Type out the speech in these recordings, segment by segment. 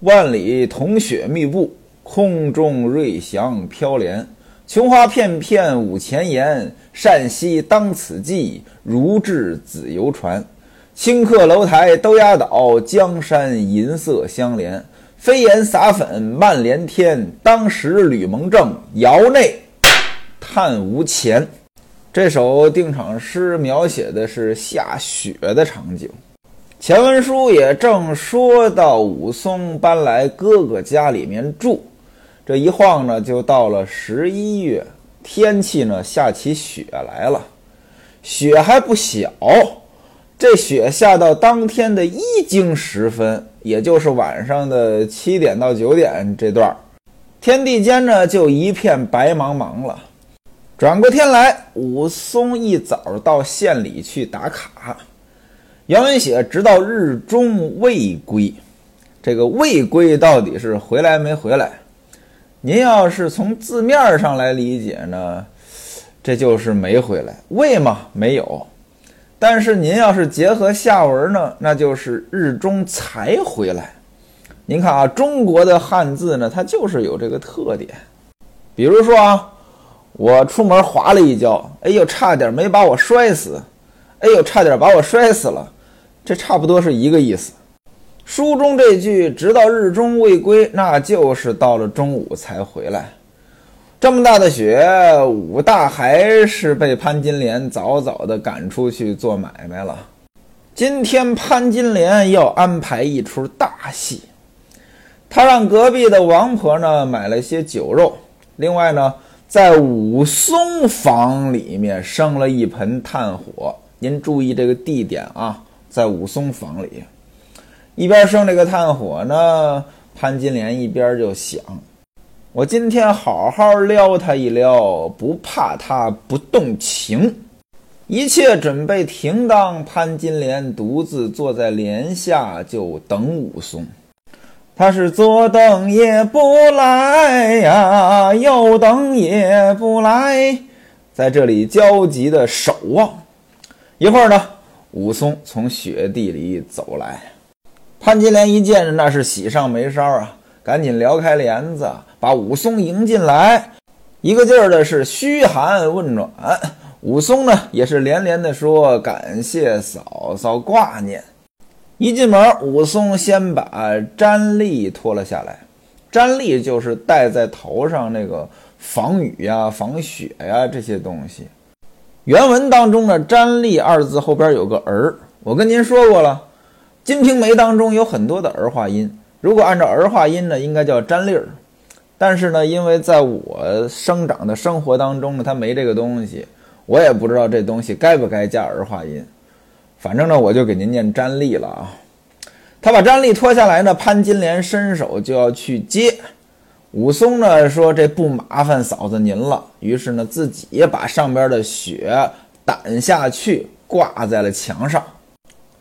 万里铜雪密布，空中瑞祥飘连。琼花片片舞前沿，善兮当此际，如掷紫游船。顷刻楼台都压倒，江山银色相连。飞檐洒粉漫连天，当时吕蒙正，窑内叹无钱。这首定场诗描写的是下雪的场景。前文书也正说到武松搬来哥哥家里面住，这一晃呢，就到了十一月，天气呢下起雪来了，雪还不小。这雪下到当天的一更时分，也就是晚上的七点到九点这段天地间呢就一片白茫茫了。转过天来，武松一早到县里去打卡。原文写直到日中未归，这个未归到底是回来没回来？您要是从字面上来理解呢，这就是没回来。未嘛没有。但是您要是结合下文呢，那就是日中才回来。您看啊，中国的汉字呢，它就是有这个特点。比如说啊，我出门滑了一跤，哎呦，差点没把我摔死，哎呦，差点把我摔死了，这差不多是一个意思。书中这句“直到日中未归”，那就是到了中午才回来。这么大的雪，武大还是被潘金莲早早的赶出去做买卖了。今天潘金莲要安排一出大戏，他让隔壁的王婆呢买了些酒肉，另外呢，在武松房里面生了一盆炭火。您注意这个地点啊，在武松房里，一边生这个炭火呢，潘金莲一边就想。我今天好好撩他一撩，不怕他不动情。一切准备停当，潘金莲独自坐在帘下，就等武松。他是左等也不来呀，右等也不来，在这里焦急的守望。一会儿呢，武松从雪地里走来，潘金莲一见，那是喜上眉梢啊。赶紧撩开帘子，把武松迎进来，一个劲儿的是嘘寒问暖。武松呢，也是连连的说感谢嫂嫂挂念。一进门，武松先把毡笠脱了下来，毡笠就是戴在头上那个防雨呀、防雪呀这些东西。原文当中的“毡笠”二字后边有个儿，我跟您说过了，《金瓶梅》当中有很多的儿化音。如果按照儿化音呢，应该叫粘粒儿，但是呢，因为在我生长的生活当中呢，它没这个东西，我也不知道这东西该不该加儿化音。反正呢，我就给您念粘立了啊。他把粘立脱下来呢，潘金莲伸手就要去接，武松呢说这不麻烦嫂子您了，于是呢自己也把上边的雪掸下去挂在了墙上，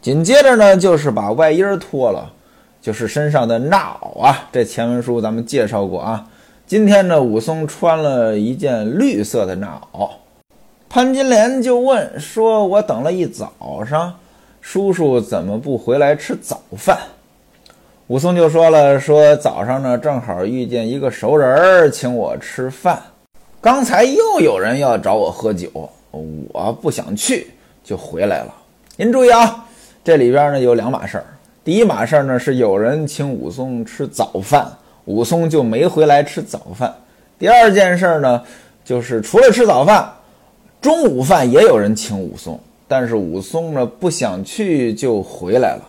紧接着呢就是把外衣脱了。就是身上的衲袄啊，这前文书咱们介绍过啊。今天呢，武松穿了一件绿色的衲袄。潘金莲就问说：“我等了一早上，叔叔怎么不回来吃早饭？”武松就说了：“说早上呢，正好遇见一个熟人请我吃饭，刚才又有人要找我喝酒，我不想去，就回来了。您注意啊，这里边呢有两码事儿。”第一码事儿呢是有人请武松吃早饭，武松就没回来吃早饭。第二件事呢，就是除了吃早饭，中午饭也有人请武松，但是武松呢不想去就回来了。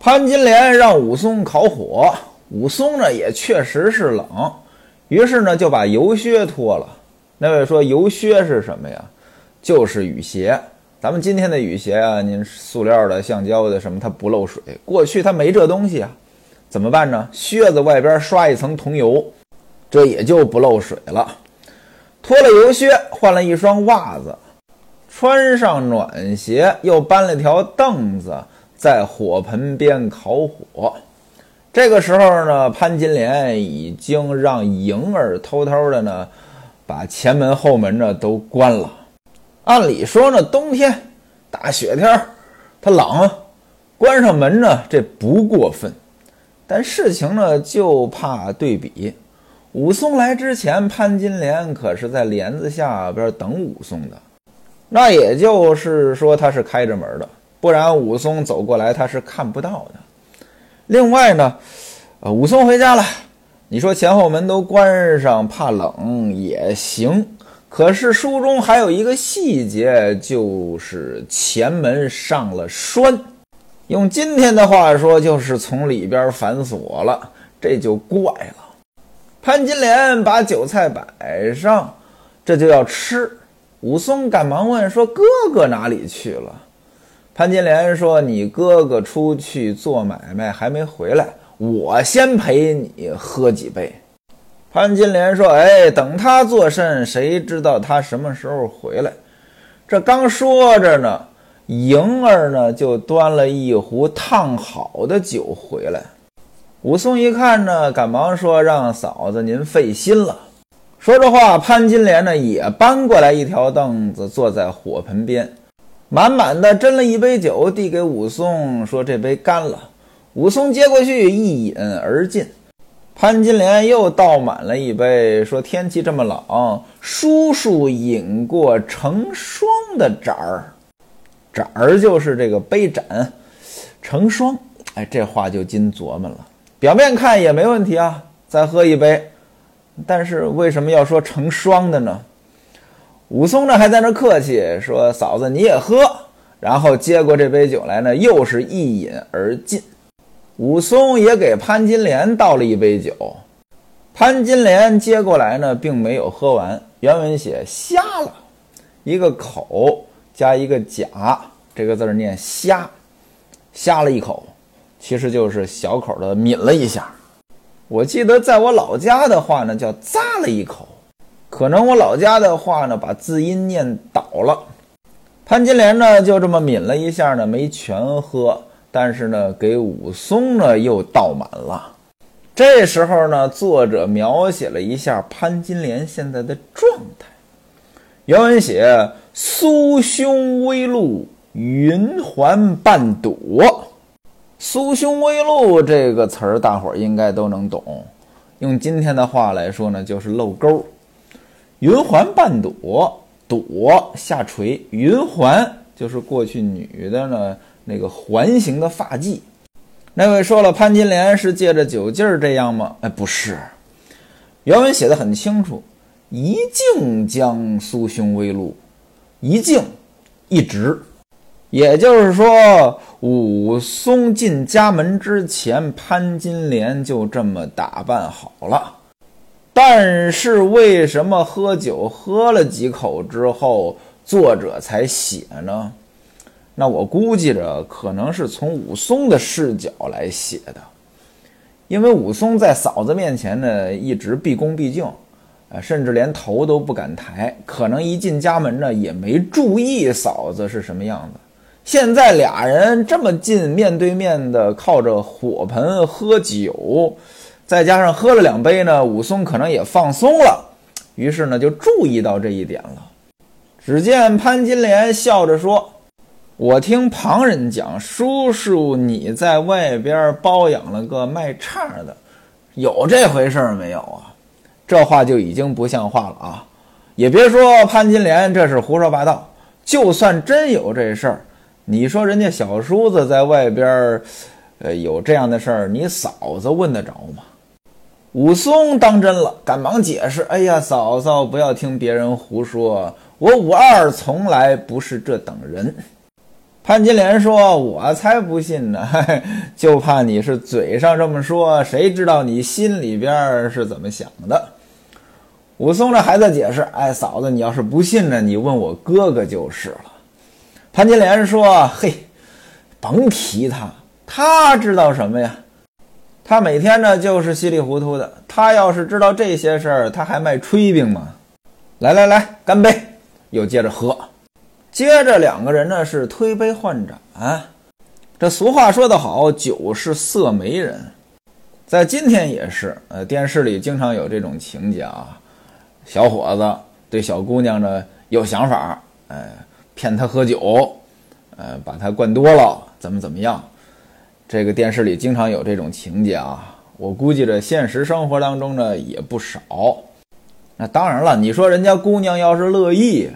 潘金莲让武松烤火，武松呢也确实是冷，于是呢就把油靴脱了。那位说油靴是什么呀？就是雨鞋。咱们今天的雨鞋啊，您塑料的、橡胶的什么，它不漏水。过去它没这东西啊，怎么办呢？靴子外边刷一层桐油，这也就不漏水了。脱了油靴，换了一双袜子，穿上暖鞋，又搬了条凳子，在火盆边烤火。这个时候呢，潘金莲已经让莹儿偷偷的呢，把前门后门呢都关了。按理说呢，冬天大雪天儿，它冷，关上门呢，这不过分。但事情呢，就怕对比。武松来之前，潘金莲可是在帘子下边等武松的，那也就是说他是开着门的，不然武松走过来他是看不到的。另外呢，呃，武松回家了，你说前后门都关上，怕冷也行。可是书中还有一个细节，就是前门上了栓，用今天的话说，就是从里边反锁了，这就怪了。潘金莲把酒菜摆上，这就要吃。武松赶忙问说：“哥哥哪里去了？”潘金莲说：“你哥哥出去做买卖，还没回来，我先陪你喝几杯。”潘金莲说：“哎，等他做甚？谁知道他什么时候回来？”这刚说着呢，莹儿呢就端了一壶烫好的酒回来。武松一看呢，赶忙说：“让嫂子您费心了。”说着话，潘金莲呢也搬过来一条凳子，坐在火盆边，满满的斟了一杯酒，递给武松，说：“这杯干了。”武松接过去，一饮而尽。潘金莲又倒满了一杯，说：“天气这么冷，叔叔饮过成霜的盏儿，盏儿就是这个杯盏，成霜。”哎，这话就经琢磨了。表面看也没问题啊，再喝一杯。但是为什么要说成双的呢？武松呢还在那客气说：“嫂子你也喝。”然后接过这杯酒来呢，又是一饮而尽。武松也给潘金莲倒了一杯酒，潘金莲接过来呢，并没有喝完。原文写瞎了，一个口加一个甲，这个字儿念瞎，瞎了一口。其实就是小口的抿了一下，我记得在我老家的话呢叫咂了一口，可能我老家的话呢把字音念倒了。潘金莲呢就这么抿了一下呢，没全喝，但是呢给武松呢又倒满了。这时候呢作者描写了一下潘金莲现在的状态，原文写酥胸微露，云环半朵。酥胸微露这个词儿，大伙儿应该都能懂。用今天的话来说呢，就是露沟。云环半朵，朵下垂，云环就是过去女的呢那个环形的发髻。那位说了，潘金莲是借着酒劲儿这样吗？哎，不是。原文写的很清楚，一径将酥胸微露，一径一直。也就是说，武松进家门之前，潘金莲就这么打扮好了。但是为什么喝酒喝了几口之后，作者才写呢？那我估计着可能是从武松的视角来写的，因为武松在嫂子面前呢一直毕恭毕敬，啊，甚至连头都不敢抬，可能一进家门呢也没注意嫂子是什么样子。现在俩人这么近，面对面的靠着火盆喝酒，再加上喝了两杯呢，武松可能也放松了，于是呢就注意到这一点了。只见潘金莲笑着说：“我听旁人讲，叔叔你在外边包养了个卖唱的，有这回事没有啊？”这话就已经不像话了啊！也别说潘金莲这是胡说八道，就算真有这事儿。你说人家小叔子在外边，呃，有这样的事儿，你嫂子问得着吗？武松当真了，赶忙解释：“哎呀，嫂嫂不要听别人胡说，我武二从来不是这等人。”潘金莲说：“我才不信呢，就怕你是嘴上这么说，谁知道你心里边是怎么想的？”武松呢还在解释：“哎，嫂子，你要是不信呢，你问我哥哥就是了。”潘金莲说：“嘿，甭提他，他知道什么呀？他每天呢就是稀里糊涂的。他要是知道这些事儿，他还卖炊饼吗？来来来，干杯！又接着喝。接着两个人呢是推杯换盏。这俗话说得好，酒是色媒人。在今天也是，呃，电视里经常有这种情节啊。小伙子对小姑娘呢有想法，哎。”骗她喝酒，呃，把她灌多了，怎么怎么样？这个电视里经常有这种情节啊。我估计这现实生活当中呢也不少。那当然了，你说人家姑娘要是乐意，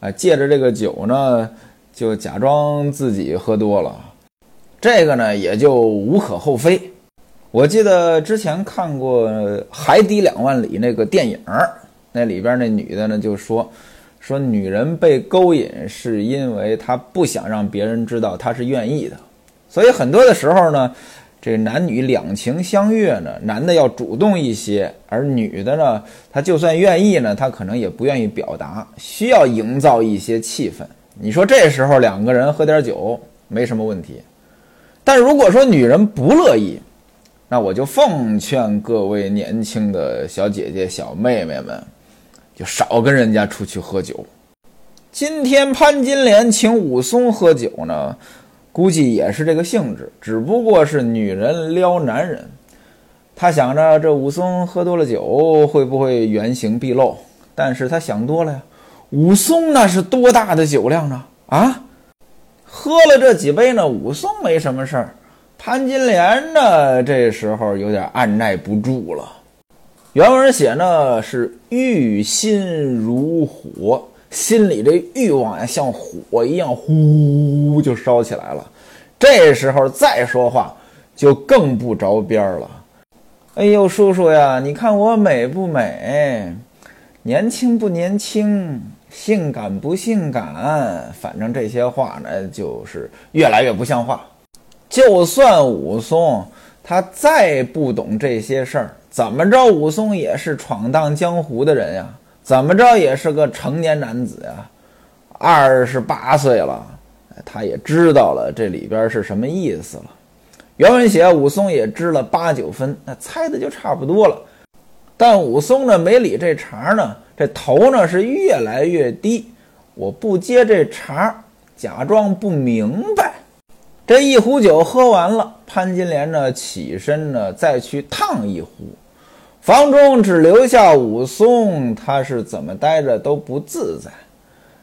啊，借着这个酒呢，就假装自己喝多了，这个呢也就无可厚非。我记得之前看过《海底两万里》那个电影，那里边那女的呢就说，说女人被勾引是因为她不想让别人知道她是愿意的，所以很多的时候呢。这男女两情相悦呢，男的要主动一些，而女的呢，她就算愿意呢，她可能也不愿意表达，需要营造一些气氛。你说这时候两个人喝点酒没什么问题，但如果说女人不乐意，那我就奉劝各位年轻的小姐姐、小妹妹们，就少跟人家出去喝酒。今天潘金莲请武松喝酒呢。估计也是这个性质，只不过是女人撩男人。他想着这武松喝多了酒会不会原形毕露？但是他想多了呀，武松那是多大的酒量呢？啊，喝了这几杯呢，武松没什么事儿，潘金莲呢这时候有点按耐不住了。原文写呢是欲心如火。心里这欲望呀，像火一样，呼就烧起来了。这时候再说话，就更不着边了。哎呦，叔叔呀，你看我美不美？年轻不年轻？性感不性感？反正这些话呢，就是越来越不像话。就算武松他再不懂这些事儿，怎么着，武松也是闯荡江湖的人呀。怎么着也是个成年男子呀，二十八岁了，他也知道了这里边是什么意思了。原文写武松也知了八九分，那猜的就差不多了。但武松呢没理这茬呢，这头呢是越来越低。我不接这茬，假装不明白。这一壶酒喝完了，潘金莲呢起身呢再去烫一壶。房中只留下武松，他是怎么待着都不自在。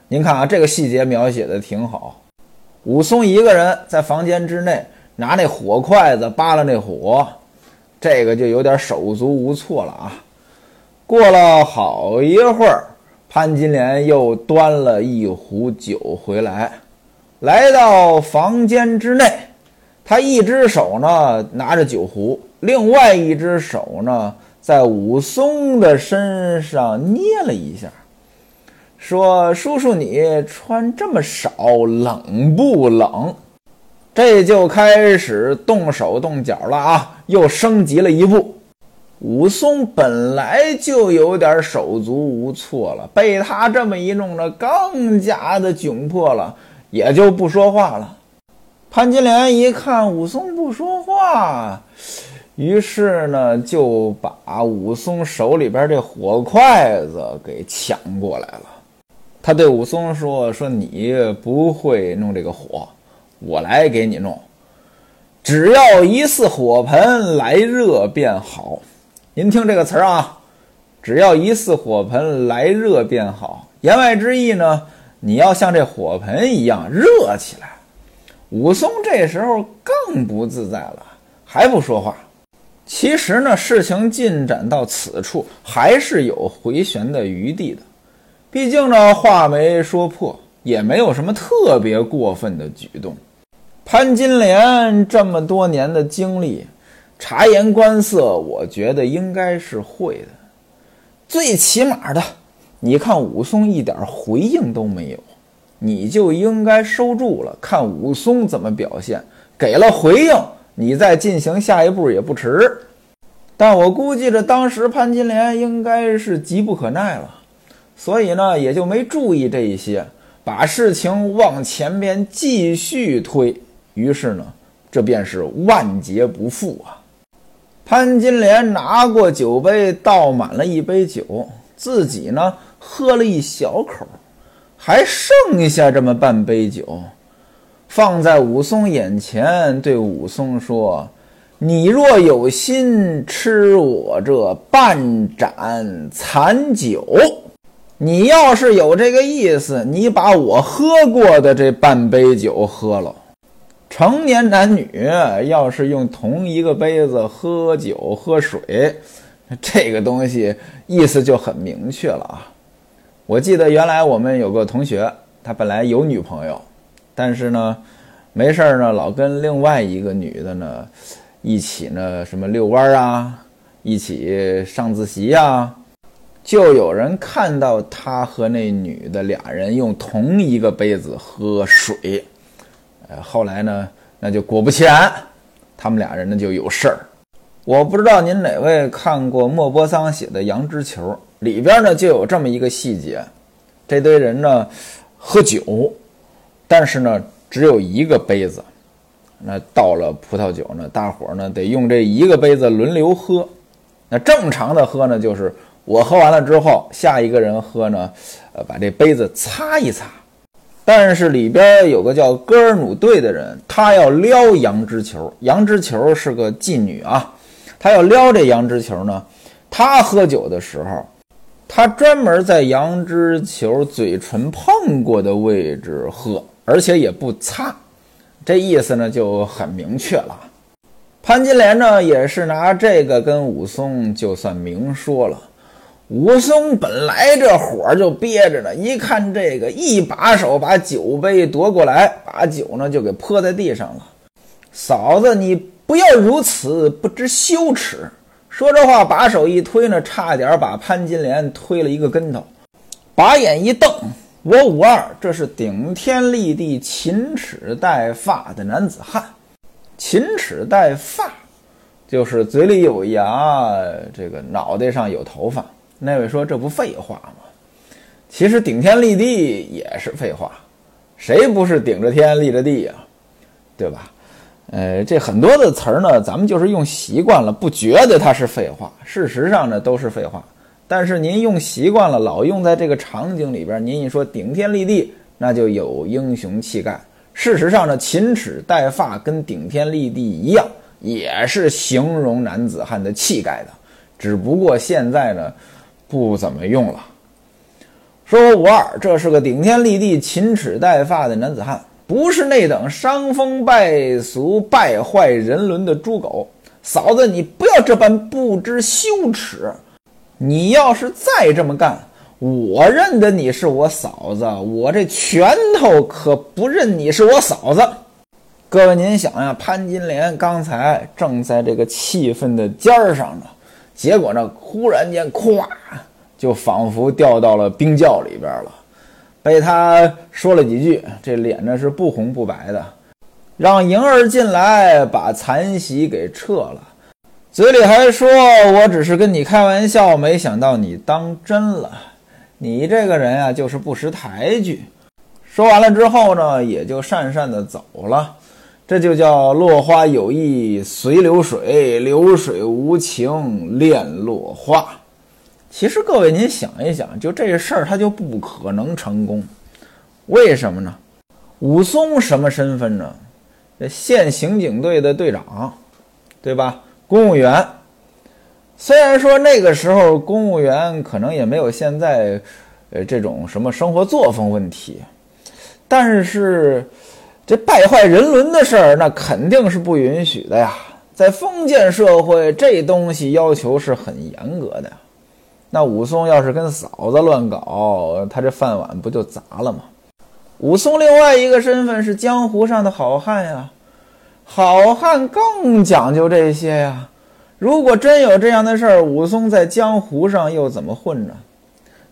您看啊，这个细节描写的挺好。武松一个人在房间之内拿那火筷子扒拉那火，这个就有点手足无措了啊。过了好一会儿，潘金莲又端了一壶酒回来，来到房间之内，他一只手呢拿着酒壶，另外一只手呢。在武松的身上捏了一下，说：“叔叔，你穿这么少，冷不冷？”这就开始动手动脚了啊，又升级了一步。武松本来就有点手足无措了，被他这么一弄呢，更加的窘迫了，也就不说话了。潘金莲一看武松不说话。于是呢，就把武松手里边这火筷子给抢过来了。他对武松说：“说你不会弄这个火，我来给你弄。只要一似火盆来热便好。您听这个词儿啊，只要一似火盆来热便好。言外之意呢，你要像这火盆一样热起来。”武松这时候更不自在了，还不说话。其实呢，事情进展到此处还是有回旋的余地的。毕竟呢，话没说破，也没有什么特别过分的举动。潘金莲这么多年的经历，察言观色，我觉得应该是会的。最起码的，你看武松一点回应都没有，你就应该收住了，看武松怎么表现。给了回应。你再进行下一步也不迟，但我估计着当时潘金莲应该是急不可耐了，所以呢也就没注意这一些，把事情往前边继续推。于是呢，这便是万劫不复啊！潘金莲拿过酒杯，倒满了一杯酒，自己呢喝了一小口，还剩下这么半杯酒。放在武松眼前，对武松说：“你若有心吃我这半盏残酒，你要是有这个意思，你把我喝过的这半杯酒喝了。”成年男女要是用同一个杯子喝酒喝水，这个东西意思就很明确了啊。我记得原来我们有个同学，他本来有女朋友，但是呢，没事儿呢，老跟另外一个女的呢一起呢什么遛弯啊，一起上自习呀，就有人看到他和那女的俩人用同一个杯子喝水。呃，后来呢，那就果不其然，他们俩人呢就有事儿。我不知道您哪位看过莫泊桑写的《羊脂球》，里边呢就有这么一个细节：这堆人呢喝酒，但是呢只有一个杯子。那倒了葡萄酒呢，大伙儿呢得用这一个杯子轮流喝。那正常的喝呢，就是我喝完了之后，下一个人喝呢，呃，把这杯子擦一擦。但是里边有个叫戈尔努队的人，他要撩羊脂球。羊脂球是个妓女啊，他要撩这羊脂球呢。他喝酒的时候，他专门在羊脂球嘴唇碰过的位置喝，而且也不擦。这意思呢就很明确了。潘金莲呢也是拿这个跟武松就算明说了。武松本来这火就憋着呢，一看这个，一把手把酒杯夺过来，把酒呢就给泼在地上了。嫂子，你不要如此不知羞耻！说这话，把手一推呢，差点把潘金莲推了一个跟头。把眼一瞪，我五二这是顶天立地、秦齿带发的男子汉。秦齿带发，就是嘴里有牙，这个脑袋上有头发。那位说：“这不废话吗？其实顶天立地也是废话，谁不是顶着天立着地呀？对吧？呃，这很多的词儿呢，咱们就是用习惯了，不觉得它是废话。事实上呢，都是废话。但是您用习惯了，老用在这个场景里边，您一说顶天立地，那就有英雄气概。事实上呢，秦齿带发跟顶天立地一样，也是形容男子汉的气概的。只不过现在呢。”不怎么用了。说吴二这是个顶天立地、秦齿带发的男子汉，不是那等伤风败俗、败坏人伦的猪狗。嫂子，你不要这般不知羞耻。你要是再这么干，我认得你是我嫂子，我这拳头可不认你是我嫂子。各位，您想呀，潘金莲刚才正在这个气愤的尖儿上呢。结果呢，忽然间，咵，就仿佛掉到了冰窖里边了。被他说了几句，这脸呢是不红不白的，让莹儿进来把残席给撤了，嘴里还说：“我只是跟你开玩笑，没想到你当真了。你这个人啊，就是不识抬举。”说完了之后呢，也就讪讪的走了。这就叫落花有意随流水，流水无情恋落花。其实各位，您想一想，就这事儿，他就不可能成功。为什么呢？武松什么身份呢？这县刑警队的队长，对吧？公务员。虽然说那个时候公务员可能也没有现在，呃，这种什么生活作风问题，但是。这败坏人伦的事儿，那肯定是不允许的呀。在封建社会，这东西要求是很严格的。那武松要是跟嫂子乱搞，他这饭碗不就砸了吗？武松另外一个身份是江湖上的好汉呀，好汉更讲究这些呀。如果真有这样的事儿，武松在江湖上又怎么混呢？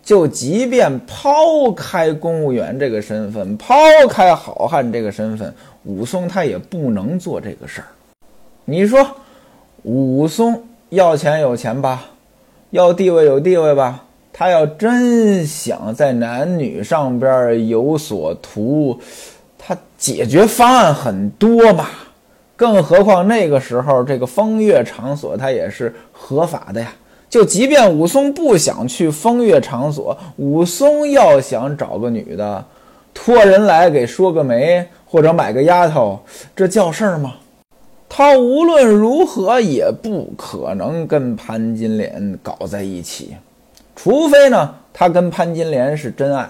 就即便抛开公务员这个身份，抛开好汉这个身份，武松他也不能做这个事儿。你说，武松要钱有钱吧，要地位有地位吧，他要真想在男女上边有所图，他解决方案很多嘛。更何况那个时候这个风月场所，它也是合法的呀。就即便武松不想去风月场所，武松要想找个女的，托人来给说个媒或者买个丫头，这叫事儿吗？他无论如何也不可能跟潘金莲搞在一起，除非呢，他跟潘金莲是真爱。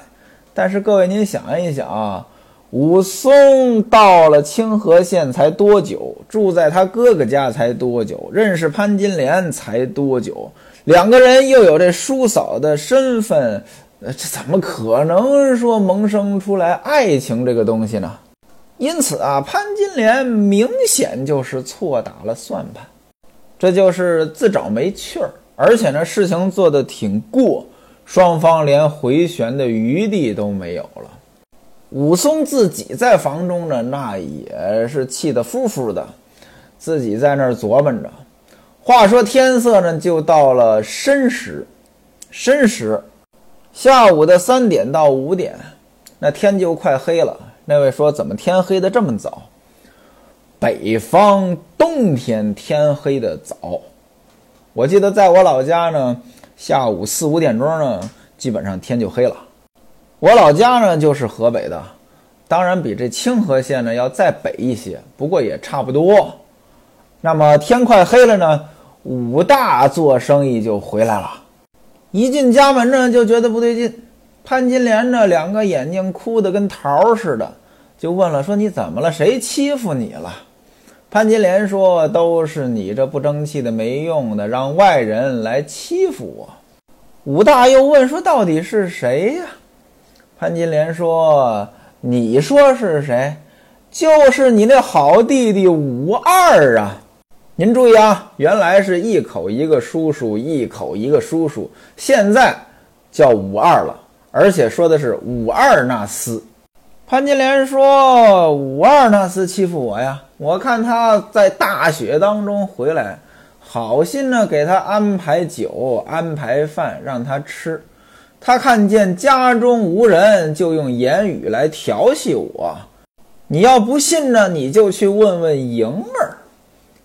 但是各位您想一想啊，武松到了清河县才多久？住在他哥哥家才多久？认识潘金莲才多久？两个人又有这叔嫂的身份，呃，这怎么可能说萌生出来爱情这个东西呢？因此啊，潘金莲明显就是错打了算盘，这就是自找没趣儿，而且呢，事情做得挺过，双方连回旋的余地都没有了。武松自己在房中呢，那也是气得呼呼的，自己在那儿琢磨着。话说天色呢，就到了申时，申时，下午的三点到五点，那天就快黑了。那位说：“怎么天黑的这么早？”北方冬天天黑的早，我记得在我老家呢，下午四五点钟呢，基本上天就黑了。我老家呢就是河北的，当然比这清河县呢要再北一些，不过也差不多。那么天快黑了呢，武大做生意就回来了。一进家门呢，就觉得不对劲。潘金莲呢，两个眼睛哭得跟桃似的，就问了：“说你怎么了？谁欺负你了？”潘金莲说：“都是你这不争气的、没用的，让外人来欺负我。”武大又问说：“到底是谁呀？”潘金莲说：“你说是谁？就是你那好弟弟武二啊！您注意啊，原来是一口一个叔叔，一口一个叔叔，现在叫武二了，而且说的是武二那厮。”潘金莲说：“武二那厮欺负我呀！我看他在大雪当中回来，好心呢给他安排酒、安排饭让他吃。”他看见家中无人，就用言语来调戏我。你要不信呢，你就去问问莹儿。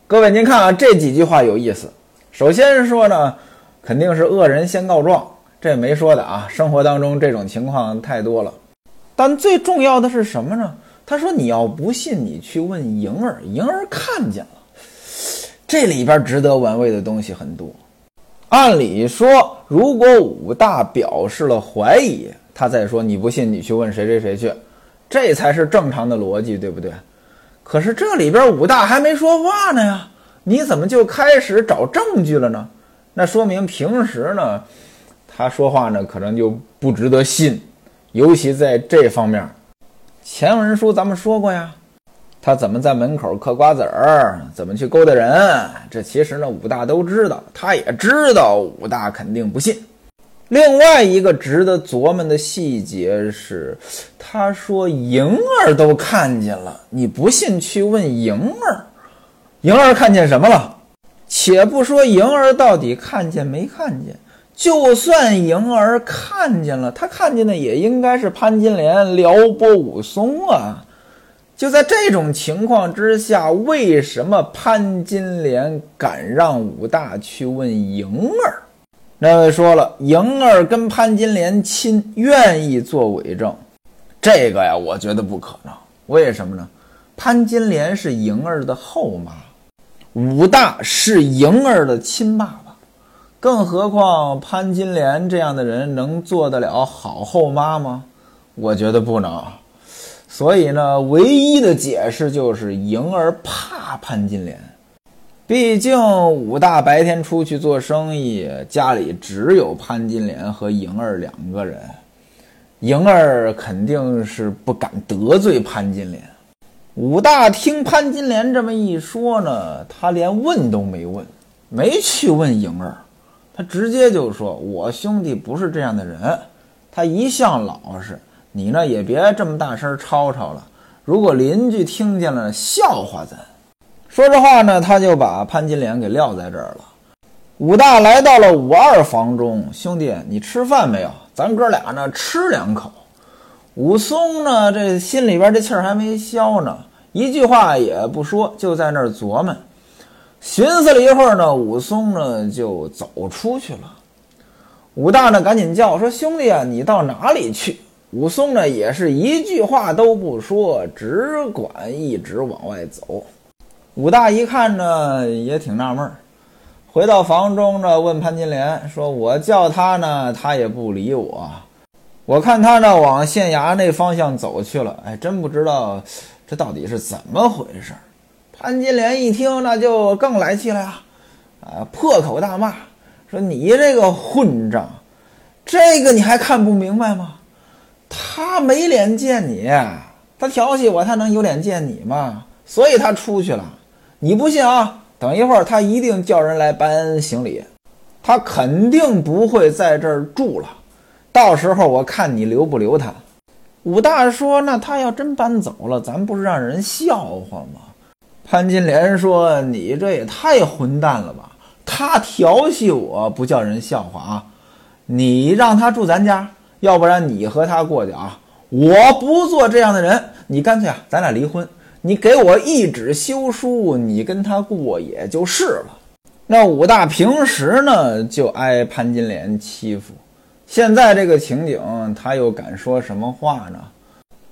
各位，您看啊，这几句话有意思。首先说呢，肯定是恶人先告状，这没说的啊。生活当中这种情况太多了。但最重要的是什么呢？他说你要不信，你去问莹儿。莹儿看见了，这里边值得玩味的东西很多。按理说，如果武大表示了怀疑，他再说你不信，你去问谁谁谁去，这才是正常的逻辑，对不对？可是这里边武大还没说话呢呀，你怎么就开始找证据了呢？那说明平时呢，他说话呢可能就不值得信，尤其在这方面。前文书咱们说过呀。他怎么在门口嗑瓜子儿？怎么去勾搭人？这其实呢，武大都知道，他也知道武大肯定不信。另外一个值得琢磨的细节是，他说莹儿都看见了，你不信去问莹儿。莹儿看见什么了？且不说莹儿到底看见没看见，就算莹儿看见了，他看见的也应该是潘金莲撩拨武松啊。就在这种情况之下，为什么潘金莲敢让武大去问莹儿？那位说了，莹儿跟潘金莲亲，愿意做伪证。这个呀，我觉得不可能。为什么呢？潘金莲是莹儿的后妈，武大是莹儿的亲爸爸，更何况潘金莲这样的人能做得了好后妈吗？我觉得不能。所以呢，唯一的解释就是莹儿怕潘金莲。毕竟武大白天出去做生意，家里只有潘金莲和莹儿两个人，莹儿肯定是不敢得罪潘金莲。武大听潘金莲这么一说呢，他连问都没问，没去问莹儿，他直接就说：“我兄弟不是这样的人，他一向老实。”你呢也别这么大声吵吵了，如果邻居听见了，笑话咱。说这话呢，他就把潘金莲给撂在这儿了。武大来到了武二房中，兄弟，你吃饭没有？咱哥俩呢吃两口。武松呢这心里边这气儿还没消呢，一句话也不说，就在那儿琢磨。寻思了一会儿呢，武松呢就走出去了。武大呢赶紧叫说：“兄弟啊，你到哪里去？”武松呢，也是一句话都不说，只管一直往外走。武大一看呢，也挺纳闷儿，回到房中呢，问潘金莲说：“我叫他呢，他也不理我。我看他呢往县衙那方向走去了，哎，真不知道这到底是怎么回事。潘金莲一听，那就更来气了呀，啊，破口大骂，说你这个混账，这个你还看不明白吗？他没脸见你，他调戏我，他能有脸见你吗？所以他出去了。你不信啊？等一会儿他一定叫人来搬行李，他肯定不会在这儿住了。到时候我看你留不留他。武大说：“那他要真搬走了，咱不是让人笑话吗？”潘金莲说：“你这也太混蛋了吧！他调戏我不叫人笑话啊！你让他住咱家，要不然你和他过去啊！我不做这样的人，你干脆啊，咱俩离婚。”你给我一纸休书，你跟他过也就是了。那武大平时呢就挨潘金莲欺负，现在这个情景，他又敢说什么话呢？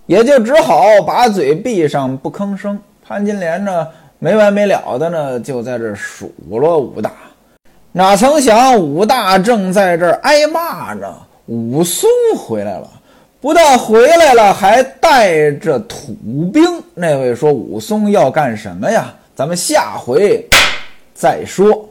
也就只好把嘴闭上不吭声。潘金莲呢没完没了的呢就在这数落武大，哪曾想武大正在这儿挨骂呢，武松回来了。不但回来了，还带着土兵。那位说武松要干什么呀？咱们下回再说。